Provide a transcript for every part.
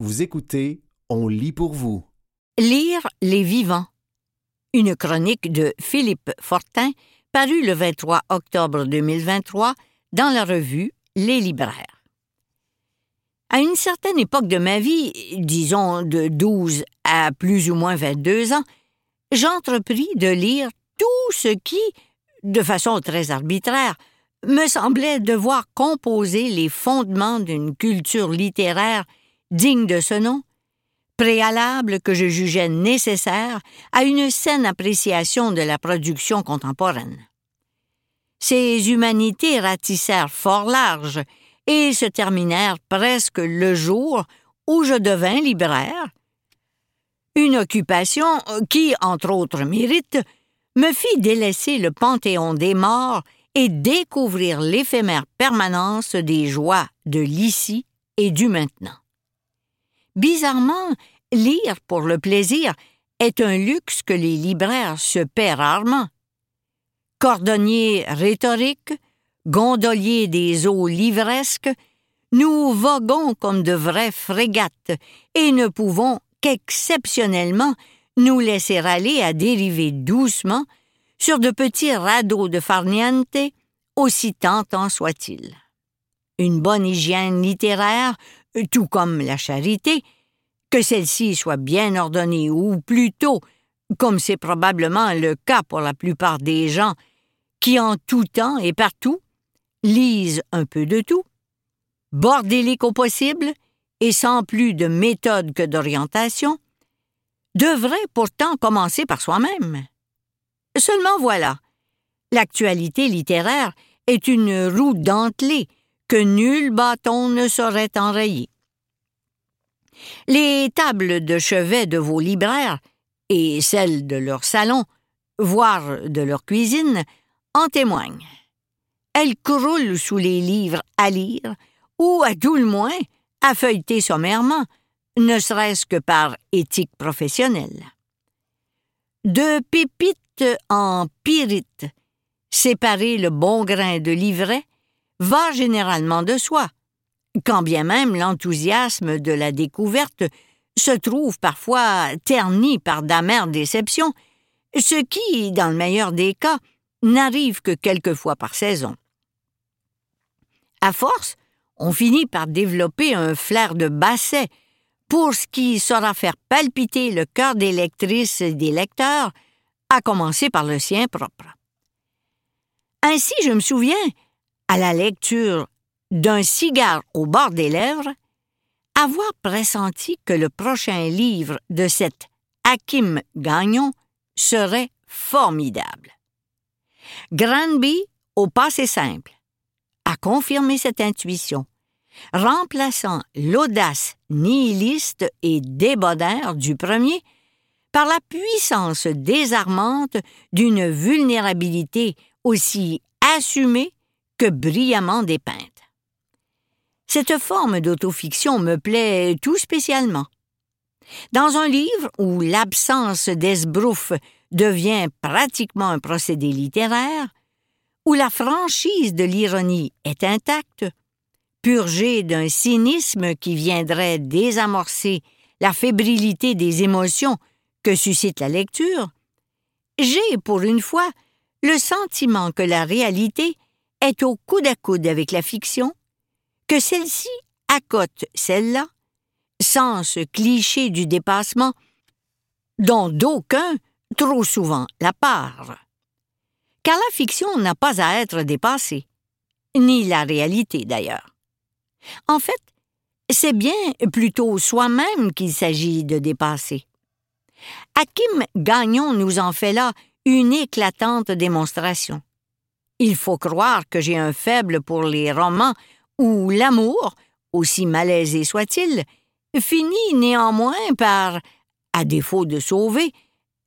Vous écoutez On lit pour vous. Lire les vivants. Une chronique de Philippe Fortin parue le 23 octobre 2023 dans la revue Les libraires. À une certaine époque de ma vie, disons de 12 à plus ou moins 22 ans, j'entrepris de lire tout ce qui, de façon très arbitraire, me semblait devoir composer les fondements d'une culture littéraire digne de ce nom, préalable que je jugeais nécessaire à une saine appréciation de la production contemporaine. Ces humanités ratissèrent fort large et se terminèrent presque le jour où je devins libraire, une occupation qui, entre autres mérites, me fit délaisser le panthéon des morts et découvrir l'éphémère permanence des joies de l'ici et du maintenant. Bizarrement, lire pour le plaisir est un luxe que les libraires se paient rarement. Cordonniers rhétoriques, gondoliers des eaux livresques, nous voguons comme de vraies frégates et ne pouvons qu'exceptionnellement nous laisser aller à dériver doucement sur de petits radeaux de farniente, aussi tentants soient-ils. Une bonne hygiène littéraire tout comme la charité, que celle-ci soit bien ordonnée ou plutôt, comme c'est probablement le cas pour la plupart des gens, qui en tout temps et partout lisent un peu de tout, bordélique au possible et sans plus de méthode que d'orientation, devrait pourtant commencer par soi-même. Seulement voilà, l'actualité littéraire est une roue dentelée que nul bâton ne saurait enrayer. Les tables de chevet de vos libraires et celles de leur salon, voire de leur cuisine, en témoignent. Elles croulent sous les livres à lire, ou à tout le moins à feuilleter sommairement, ne serait-ce que par éthique professionnelle. De pépites en pyrite, séparer le bon grain de l'ivraie va généralement de soi, quand bien même l'enthousiasme de la découverte se trouve parfois terni par d'amères déceptions, ce qui, dans le meilleur des cas, n'arrive que quelques fois par saison. À force, on finit par développer un flair de basset pour ce qui saura faire palpiter le cœur des lectrices et des lecteurs, à commencer par le sien propre. Ainsi, je me souviens, à la lecture d'un cigare au bord des lèvres, avoir pressenti que le prochain livre de cet Hakim Gagnon serait formidable. Granby, au passé simple, a confirmé cette intuition, remplaçant l'audace nihiliste et débonnaire du premier par la puissance désarmante d'une vulnérabilité aussi assumée que brillamment dépeinte. Cette forme d'autofiction me plaît tout spécialement. Dans un livre où l'absence d'esbrouf devient pratiquement un procédé littéraire, où la franchise de l'ironie est intacte, purgée d'un cynisme qui viendrait désamorcer la fébrilité des émotions que suscite la lecture, j'ai, pour une fois, le sentiment que la réalité est au coude à coude avec la fiction, que celle-ci accote celle-là, sans ce cliché du dépassement dont d'aucuns trop souvent la part. Car la fiction n'a pas à être dépassée, ni la réalité d'ailleurs. En fait, c'est bien plutôt soi-même qu'il s'agit de dépasser. Hakim Gagnon nous en fait là une éclatante démonstration? Il faut croire que j'ai un faible pour les romans où l'amour, aussi malaisé soit-il, finit néanmoins par, à défaut de sauver,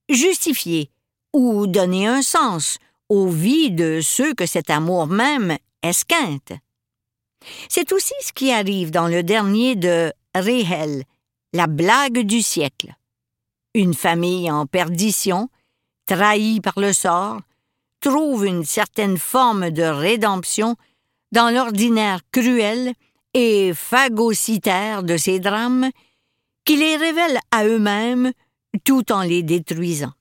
justifier ou donner un sens aux vies de ceux que cet amour même esquinte. C'est aussi ce qui arrive dans le dernier de Réhel, La blague du siècle. Une famille en perdition, trahie par le sort, trouve une certaine forme de rédemption dans l'ordinaire cruel et phagocytaire de ces drames qui les révèlent à eux-mêmes tout en les détruisant.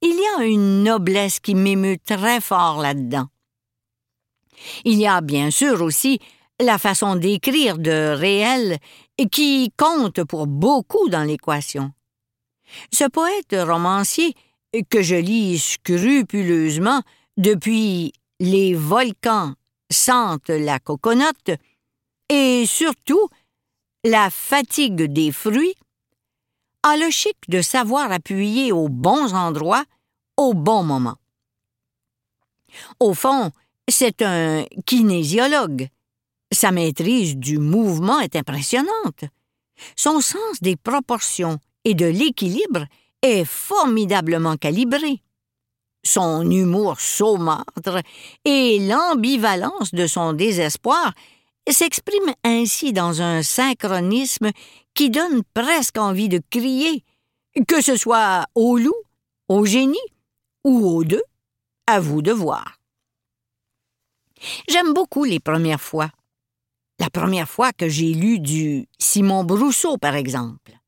Il y a une noblesse qui m'émeut très fort là-dedans. Il y a bien sûr aussi la façon d'écrire de réel qui compte pour beaucoup dans l'équation. Ce poète romancier, que je lis scrupuleusement depuis Les volcans sentent la coconote, et surtout La fatigue des fruits, a le chic de savoir appuyer aux bons endroits au bon moment. Au fond, c'est un kinésiologue. Sa maîtrise du mouvement est impressionnante. Son sens des proportions et de l'équilibre est formidablement calibré. Son humour saumâtre et l'ambivalence de son désespoir s'expriment ainsi dans un synchronisme qui donne presque envie de crier, que ce soit au loup, au génie ou aux deux, à vous de voir. J'aime beaucoup les premières fois. La première fois que j'ai lu du Simon Brousseau, par exemple.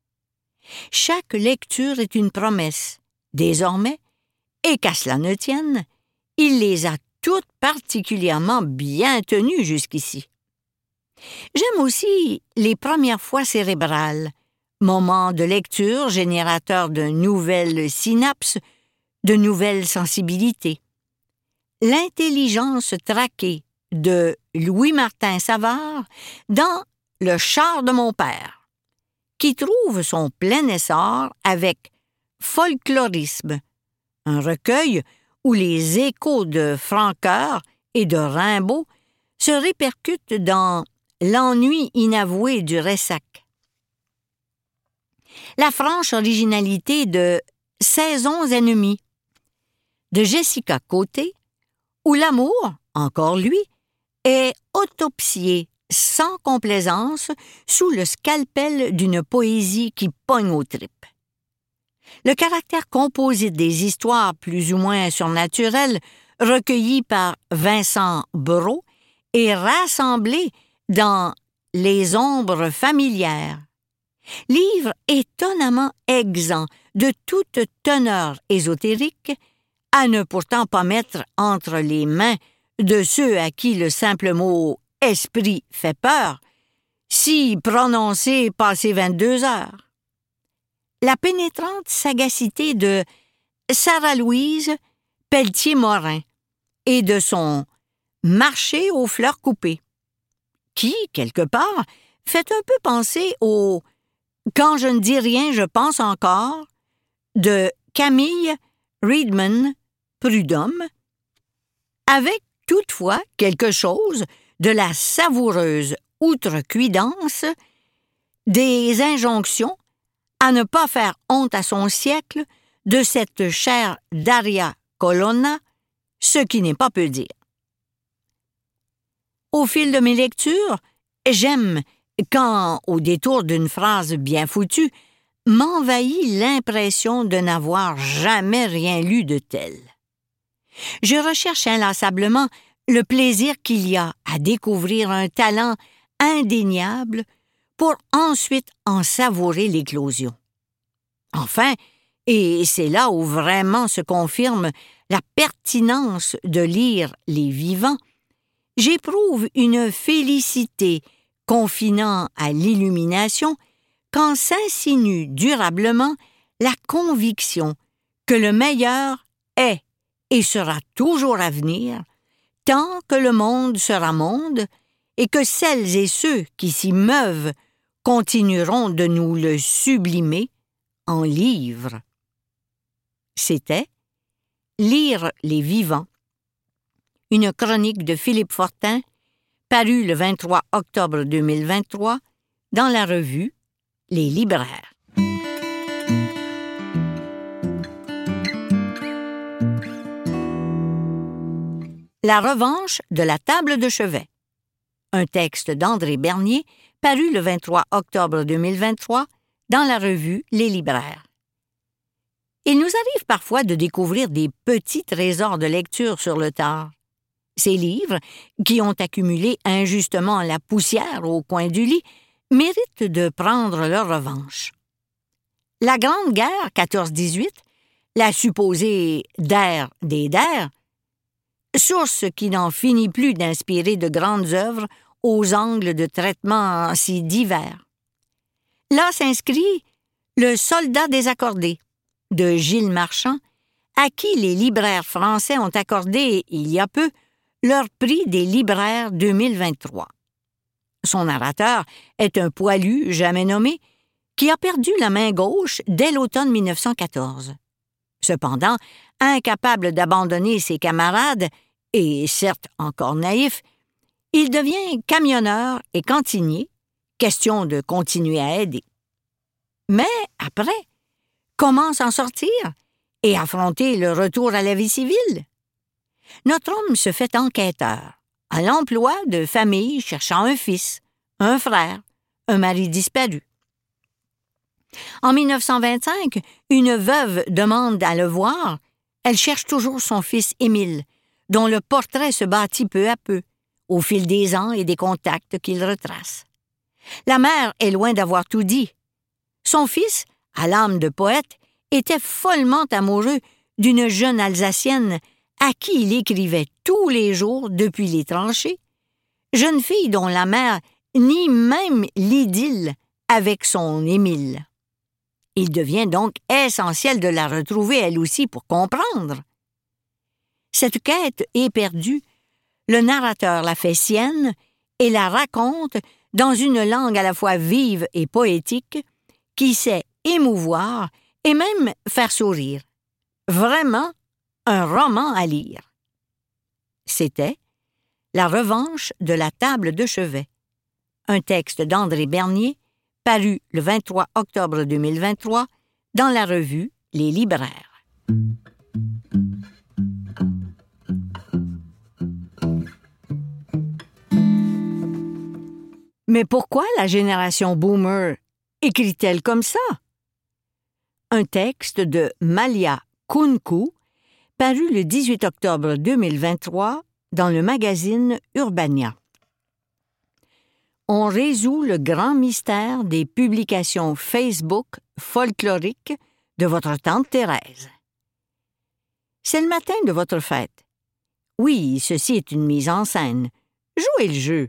Chaque lecture est une promesse. Désormais, et qu'à cela ne tienne, il les a toutes particulièrement bien tenues jusqu'ici. J'aime aussi les premières fois cérébrales, moments de lecture générateurs de nouvelles synapses, de nouvelles sensibilités. L'intelligence traquée de Louis-Martin Savard dans Le char de mon père, qui trouve son plein essor avec Folklorisme, un recueil où les échos de Francoeur et de Rimbaud se répercutent dans L'ennui inavoué du Ressac. La franche originalité de Saisons ennemies de Jessica Côté, où l'amour, encore lui, est autopsié sans complaisance sous le scalpel d'une poésie qui pogne aux tripes. Le caractère composé des histoires plus ou moins surnaturelles recueillies par Vincent Bereau est rassemblé dans Les ombres familières. Livre étonnamment exempt de toute teneur ésotérique, à ne pourtant pas mettre entre les mains de ceux à qui le simple mot esprit fait peur, si prononcé passé 22 heures. La pénétrante sagacité de Sarah-Louise Pelletier-Morin et de son Marché aux fleurs coupées qui, quelque part, fait un peu penser au Quand je ne dis rien, je pense encore de Camille Riedman Prudhomme, avec toutefois quelque chose de la savoureuse outrecuidance des injonctions à ne pas faire honte à son siècle de cette chère Daria Colonna, ce qui n'est pas peu dire. Au fil de mes lectures, j'aime quand, au détour d'une phrase bien foutue, m'envahit l'impression de n'avoir jamais rien lu de tel. Je recherche inlassablement le plaisir qu'il y a à découvrir un talent indéniable pour ensuite en savourer l'éclosion. Enfin, et c'est là où vraiment se confirme la pertinence de lire les vivants, j'éprouve une félicité confinant à l'illumination quand s'insinue durablement la conviction que le meilleur est et sera toujours à venir, tant que le monde sera monde, et que celles et ceux qui s'y meuvent continueront de nous le sublimer en livres. C'était Lire les vivants une chronique de Philippe Fortin, parue le 23 octobre 2023 dans la revue Les libraires. La revanche de la table de chevet. Un texte d'André Bernier, paru le 23 octobre 2023 dans la revue Les libraires. Il nous arrive parfois de découvrir des petits trésors de lecture sur le tard. Ces livres, qui ont accumulé injustement la poussière au coin du lit, méritent de prendre leur revanche. La Grande Guerre 14-18, la supposée der des der, source qui n'en finit plus d'inspirer de grandes œuvres aux angles de traitement si divers. Là s'inscrit Le Soldat désaccordé de Gilles Marchand, à qui les libraires français ont accordé, il y a peu, leur prix des libraires 2023. Son narrateur est un poilu jamais nommé qui a perdu la main gauche dès l'automne 1914. Cependant, incapable d'abandonner ses camarades, et certes encore naïf, il devient camionneur et cantinier, question de continuer à aider. Mais après, comment s'en sortir et affronter le retour à la vie civile? Notre homme se fait enquêteur, à l'emploi de famille cherchant un fils, un frère, un mari disparu. En 1925, une veuve demande à le voir. Elle cherche toujours son fils Émile, dont le portrait se bâtit peu à peu, au fil des ans et des contacts qu'il retrace. La mère est loin d'avoir tout dit. Son fils, à l'âme de poète, était follement amoureux d'une jeune Alsacienne à qui il écrivait tous les jours depuis les tranchées, jeune fille dont la mère nie même l'idylle avec son Émile. Il devient donc essentiel de la retrouver elle aussi pour comprendre. Cette quête éperdue, le narrateur la fait sienne et la raconte dans une langue à la fois vive et poétique qui sait émouvoir et même faire sourire. Vraiment un roman à lire. C'était La revanche de la table de chevet, un texte d'André Bernier paru le 23 octobre 2023 dans la revue Les Libraires. Mais pourquoi la génération boomer écrit-elle comme ça? Un texte de Malia Kunku, paru le 18 octobre 2023 dans le magazine Urbania on résout le grand mystère des publications Facebook folkloriques de votre tante Thérèse. C'est le matin de votre fête. Oui, ceci est une mise en scène. Jouez le jeu.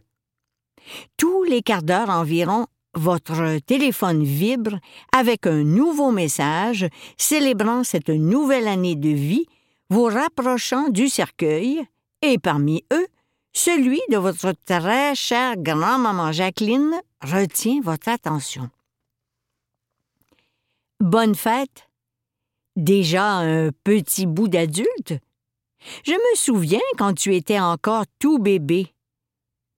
Tous les quarts d'heure environ, votre téléphone vibre avec un nouveau message célébrant cette nouvelle année de vie, vous rapprochant du cercueil, et parmi eux, celui de votre très chère grand-maman Jacqueline retient votre attention. Bonne fête. Déjà un petit bout d'adulte? Je me souviens quand tu étais encore tout bébé.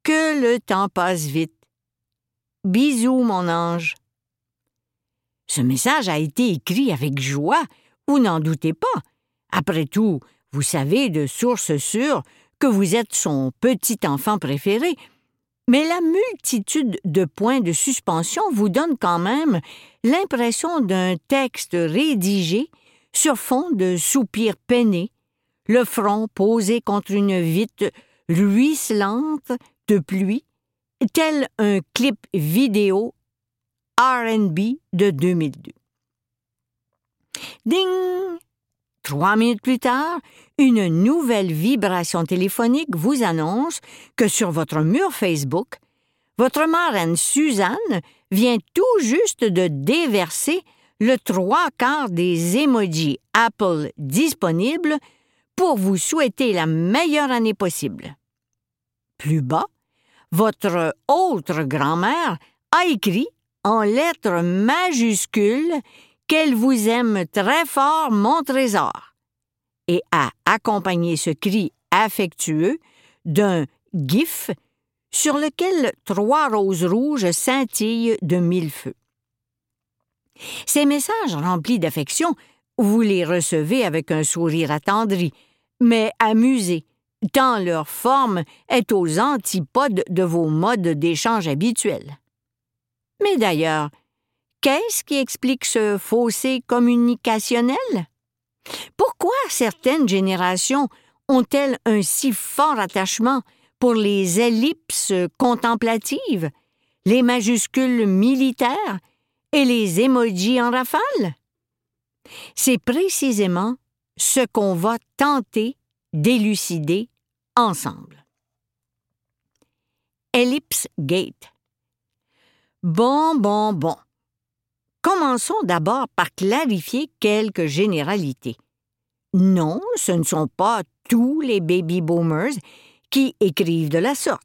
Que le temps passe vite. Bisous, mon ange. Ce message a été écrit avec joie, vous n'en doutez pas. Après tout, vous savez de source sûre que vous êtes son petit enfant préféré, mais la multitude de points de suspension vous donne quand même l'impression d'un texte rédigé sur fond de soupirs peinés, le front posé contre une vitre ruisselante de pluie, tel un clip vidéo RB de 2002. Ding! Trois minutes plus tard, une nouvelle vibration téléphonique vous annonce que sur votre mur Facebook, votre marraine Suzanne vient tout juste de déverser le trois quarts des emojis Apple disponibles pour vous souhaiter la meilleure année possible. Plus bas, votre autre grand-mère a écrit en lettres majuscules qu'elle vous aime très fort, mon trésor, et a accompagné ce cri affectueux d'un gif sur lequel trois roses rouges scintillent de mille feux. Ces messages remplis d'affection, vous les recevez avec un sourire attendri, mais amusé, tant leur forme est aux antipodes de vos modes d'échange habituels. Mais d'ailleurs, Qu'est-ce qui explique ce fossé communicationnel? Pourquoi certaines générations ont-elles un si fort attachement pour les ellipses contemplatives, les majuscules militaires et les émojis en rafale? C'est précisément ce qu'on va tenter d'élucider ensemble. Ellipse Gate. Bon, bon, bon. Commençons d'abord par clarifier quelques généralités. Non, ce ne sont pas tous les baby boomers qui écrivent de la sorte.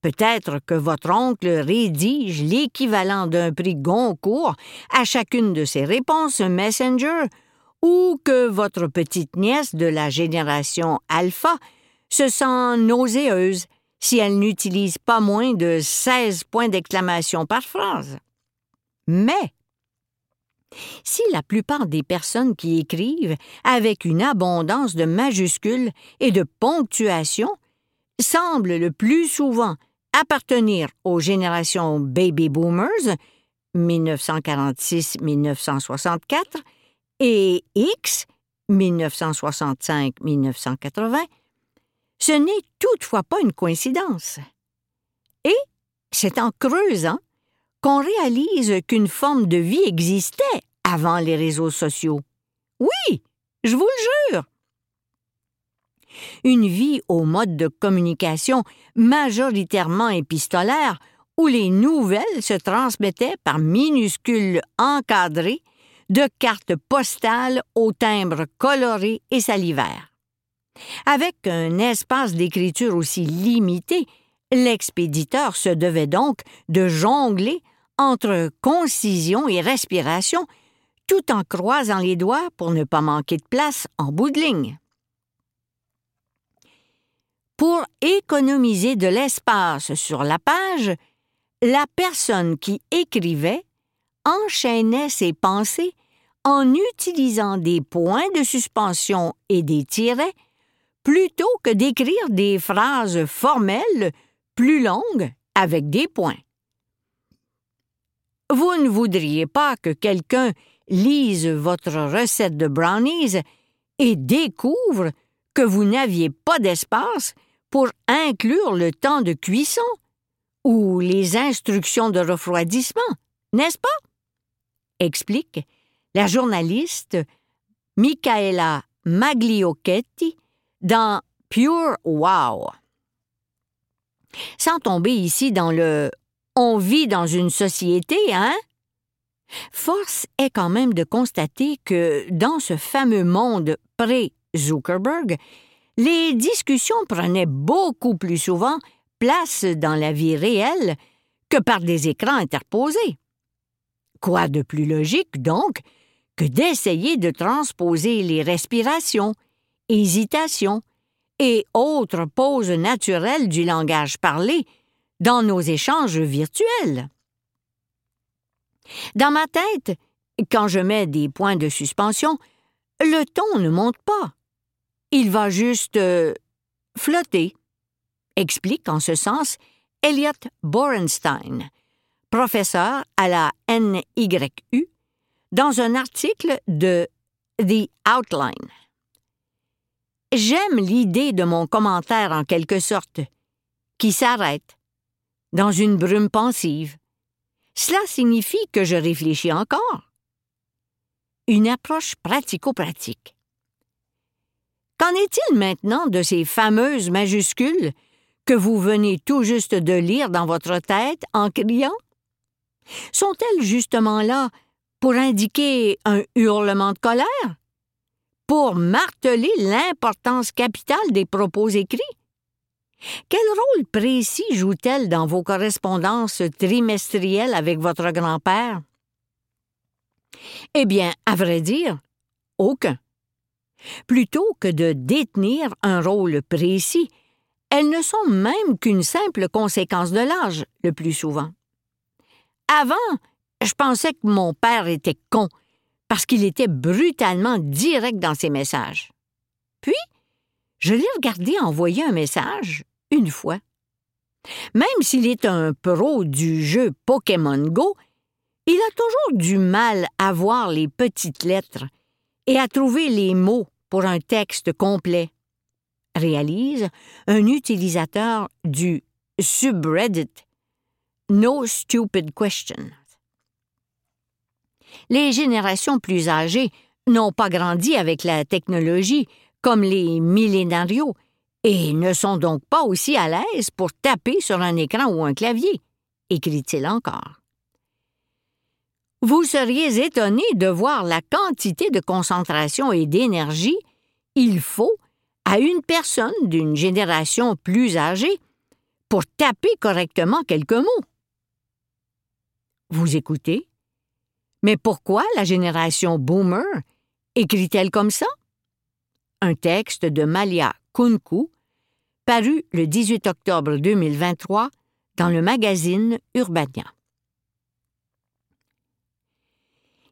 Peut-être que votre oncle rédige l'équivalent d'un prix Goncourt à chacune de ses réponses Messenger, ou que votre petite nièce de la génération alpha se sent nauséeuse si elle n'utilise pas moins de 16 points d'exclamation par phrase. Mais la plupart des personnes qui écrivent avec une abondance de majuscules et de ponctuation semblent le plus souvent appartenir aux générations baby boomers 1946-1964 et X 1965-1980, ce n'est toutefois pas une coïncidence. Et c'est en creusant qu'on réalise qu'une forme de vie existait avant les réseaux sociaux. Oui, je vous le jure. Une vie au mode de communication majoritairement épistolaire où les nouvelles se transmettaient par minuscules encadrés de cartes postales au timbre coloré et salivaire. Avec un espace d'écriture aussi limité, l'expéditeur se devait donc de jongler entre concision et respiration, tout en croisant les doigts pour ne pas manquer de place en bout de ligne. Pour économiser de l'espace sur la page, la personne qui écrivait enchaînait ses pensées en utilisant des points de suspension et des tirets plutôt que d'écrire des phrases formelles plus longues avec des points. Vous ne voudriez pas que quelqu'un lise votre recette de brownies et découvre que vous n'aviez pas d'espace pour inclure le temps de cuisson ou les instructions de refroidissement, n'est-ce pas? explique la journaliste Michaela Magliocchetti dans Pure Wow. Sans tomber ici dans le on vit dans une société, hein? Force est quand même de constater que dans ce fameux monde pré-Zuckerberg, les discussions prenaient beaucoup plus souvent place dans la vie réelle que par des écrans interposés. Quoi de plus logique, donc, que d'essayer de transposer les respirations, hésitations et autres pauses naturelles du langage parlé dans nos échanges virtuels? Dans ma tête, quand je mets des points de suspension, le ton ne monte pas. Il va juste euh, flotter, explique en ce sens Elliot Borenstein, professeur à la NYU, dans un article de The Outline. J'aime l'idée de mon commentaire en quelque sorte, qui s'arrête, dans une brume pensive. Cela signifie que je réfléchis encore. Une approche pratico-pratique. Qu'en est-il maintenant de ces fameuses majuscules que vous venez tout juste de lire dans votre tête en criant? Sont-elles justement là pour indiquer un hurlement de colère? Pour marteler l'importance capitale des propos écrits? Quel rôle précis joue-t-elle dans vos correspondances trimestrielles avec votre grand-père? Eh bien, à vrai dire, aucun. Plutôt que de détenir un rôle précis, elles ne sont même qu'une simple conséquence de l'âge, le plus souvent. Avant, je pensais que mon père était con, parce qu'il était brutalement direct dans ses messages. Puis, je l'ai regardé envoyer un message une fois. Même s'il est un pro du jeu Pokémon Go, il a toujours du mal à voir les petites lettres et à trouver les mots pour un texte complet. Réalise un utilisateur du subreddit No Stupid Questions. Les générations plus âgées n'ont pas grandi avec la technologie comme les millénarios et ne sont donc pas aussi à l'aise pour taper sur un écran ou un clavier, écrit-il encore. Vous seriez étonné de voir la quantité de concentration et d'énergie il faut à une personne d'une génération plus âgée pour taper correctement quelques mots. Vous écoutez? Mais pourquoi la génération boomer écrit-elle comme ça? Un texte de Malia Kunku, paru le 18 octobre 2023 dans le magazine Urbania.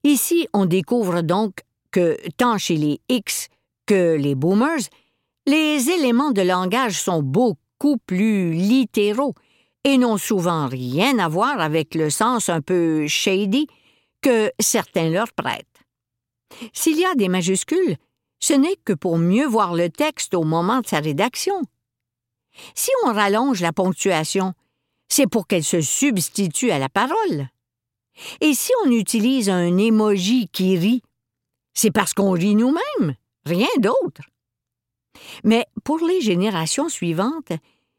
Ici, on découvre donc que tant chez les X que les boomers, les éléments de langage sont beaucoup plus littéraux et n'ont souvent rien à voir avec le sens un peu shady que certains leur prêtent. S'il y a des majuscules, ce n'est que pour mieux voir le texte au moment de sa rédaction. Si on rallonge la ponctuation, c'est pour qu'elle se substitue à la parole. Et si on utilise un émoji qui rit, c'est parce qu'on rit nous-mêmes, rien d'autre. Mais pour les générations suivantes,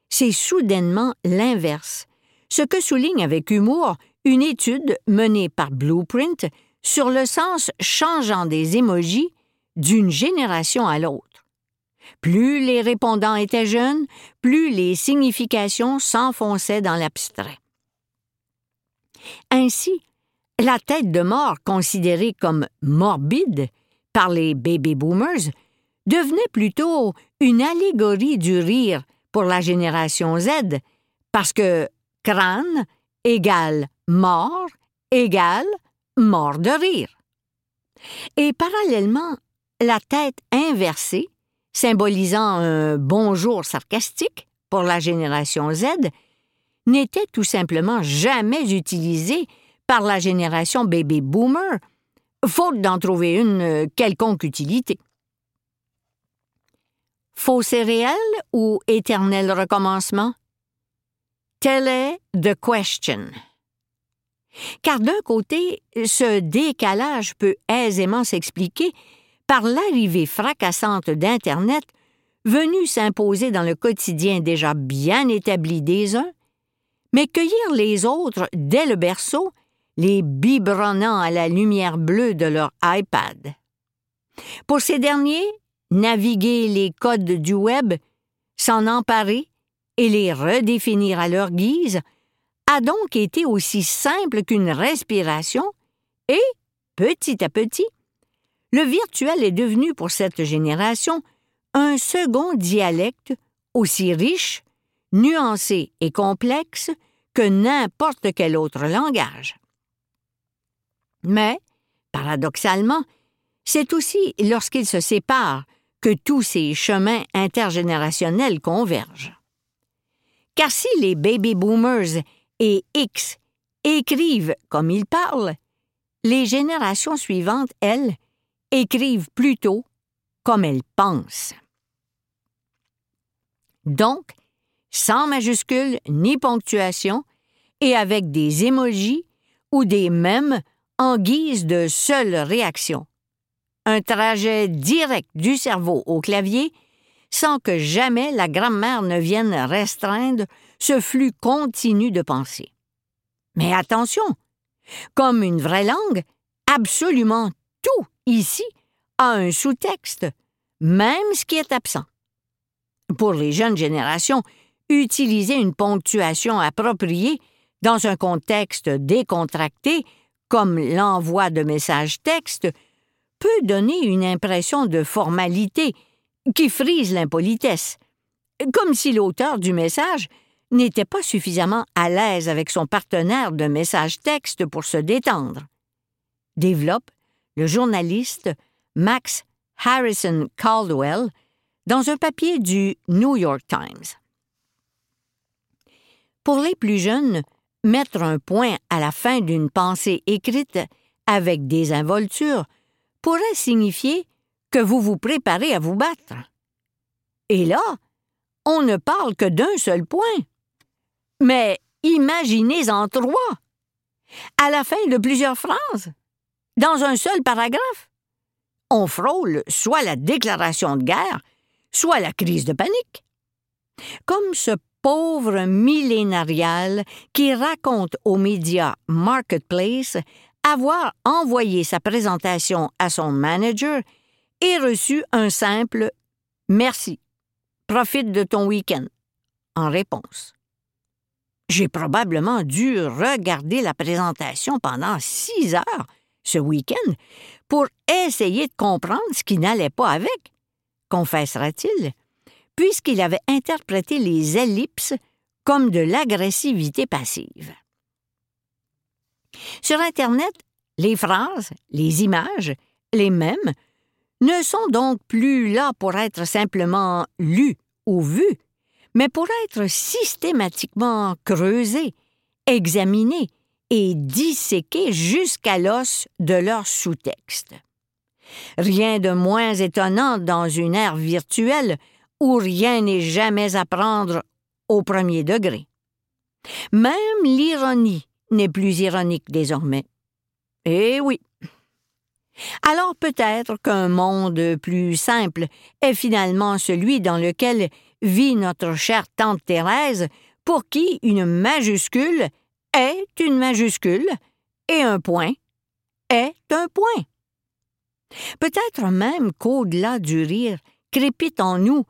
c'est soudainement l'inverse, ce que souligne avec humour une étude menée par Blueprint sur le sens changeant des émojis d'une génération à l'autre. Plus les répondants étaient jeunes, plus les significations s'enfonçaient dans l'abstrait. Ainsi, la tête de mort considérée comme morbide par les baby boomers devenait plutôt une allégorie du rire pour la génération Z, parce que crâne égale mort égale mort de rire. Et parallèlement, la tête inversée, symbolisant un bonjour sarcastique pour la génération Z, n'était tout simplement jamais utilisée par la génération baby boomer, faute d'en trouver une quelconque utilité. Faux réel ou éternel recommencement? Telle est the question. Car d'un côté, ce décalage peut aisément s'expliquer par l'arrivée fracassante d'Internet venu s'imposer dans le quotidien déjà bien établi des uns, mais cueillir les autres dès le berceau, les biberonnant à la lumière bleue de leur iPad. Pour ces derniers, naviguer les codes du web, s'en emparer et les redéfinir à leur guise a donc été aussi simple qu'une respiration et, petit à petit, le virtuel est devenu pour cette génération un second dialecte aussi riche, nuancé et complexe que n'importe quel autre langage. Mais, paradoxalement, c'est aussi lorsqu'ils se séparent que tous ces chemins intergénérationnels convergent. Car si les baby boomers et X écrivent comme ils parlent, les générations suivantes, elles, écrivent plutôt comme elles pensent. Donc, sans majuscules ni ponctuation, et avec des émojis ou des mèmes en guise de seule réaction. Un trajet direct du cerveau au clavier sans que jamais la grammaire ne vienne restreindre ce flux continu de pensée. Mais attention, comme une vraie langue, absolument tout ici a un sous-texte, même ce qui est absent. Pour les jeunes générations, utiliser une ponctuation appropriée dans un contexte décontracté, comme l'envoi de messages textes, peut donner une impression de formalité qui frise l'impolitesse, comme si l'auteur du message n'était pas suffisamment à l'aise avec son partenaire de message texte pour se détendre. Développe le journaliste Max Harrison Caldwell dans un papier du New York Times. Pour les plus jeunes, mettre un point à la fin d'une pensée écrite avec des involtures pourrait signifier que vous vous préparez à vous battre. Et là, on ne parle que d'un seul point. Mais Imaginez-en trois. À la fin de plusieurs phrases. Dans un seul paragraphe. On frôle soit la déclaration de guerre, soit la crise de panique. Comme ce pauvre millénarial qui raconte aux médias Marketplace avoir envoyé sa présentation à son manager et reçu un simple Merci. Profite de ton week-end en réponse. J'ai probablement dû regarder la présentation pendant six heures ce week-end pour essayer de comprendre ce qui n'allait pas avec, confessera-t-il, puisqu'il avait interprété les ellipses comme de l'agressivité passive. Sur Internet, les phrases, les images, les mêmes, ne sont donc plus là pour être simplement lues ou vues, mais pour être systématiquement creusées, examinées et disséquées jusqu'à l'os de leur sous-texte. Rien de moins étonnant dans une ère virtuelle où rien n'est jamais à prendre au premier degré. Même l'ironie n'est plus ironique désormais. Eh oui. Alors peut-être qu'un monde plus simple est finalement celui dans lequel vit notre chère tante Thérèse, pour qui une majuscule est une majuscule et un point est un point. Peut-être même qu'au-delà du rire crépite en nous,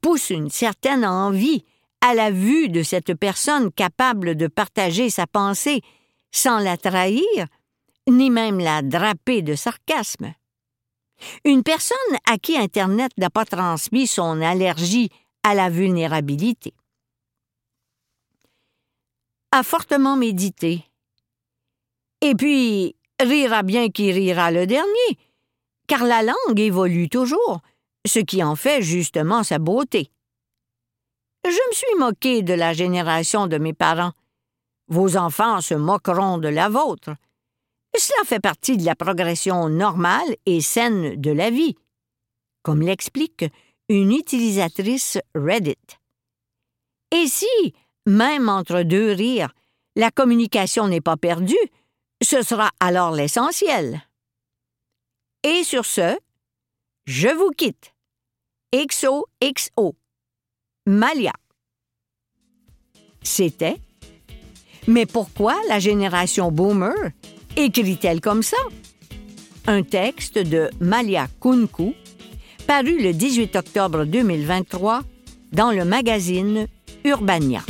pousse une certaine envie à la vue de cette personne capable de partager sa pensée sans la trahir, ni même la draper de sarcasme. Une personne à qui Internet n'a pas transmis son allergie à la vulnérabilité. A fortement médité. Et puis, rira bien qui rira le dernier, car la langue évolue toujours, ce qui en fait justement sa beauté. Je me suis moqué de la génération de mes parents. Vos enfants se moqueront de la vôtre. Cela fait partie de la progression normale et saine de la vie, comme l'explique une utilisatrice Reddit. Et si, même entre deux rires, la communication n'est pas perdue, ce sera alors l'essentiel. Et sur ce, je vous quitte. XOXO. Malia. C'était Mais pourquoi la génération boomer écrit-elle comme ça? Un texte de Malia Kunku, paru le 18 octobre 2023 dans le magazine Urbania.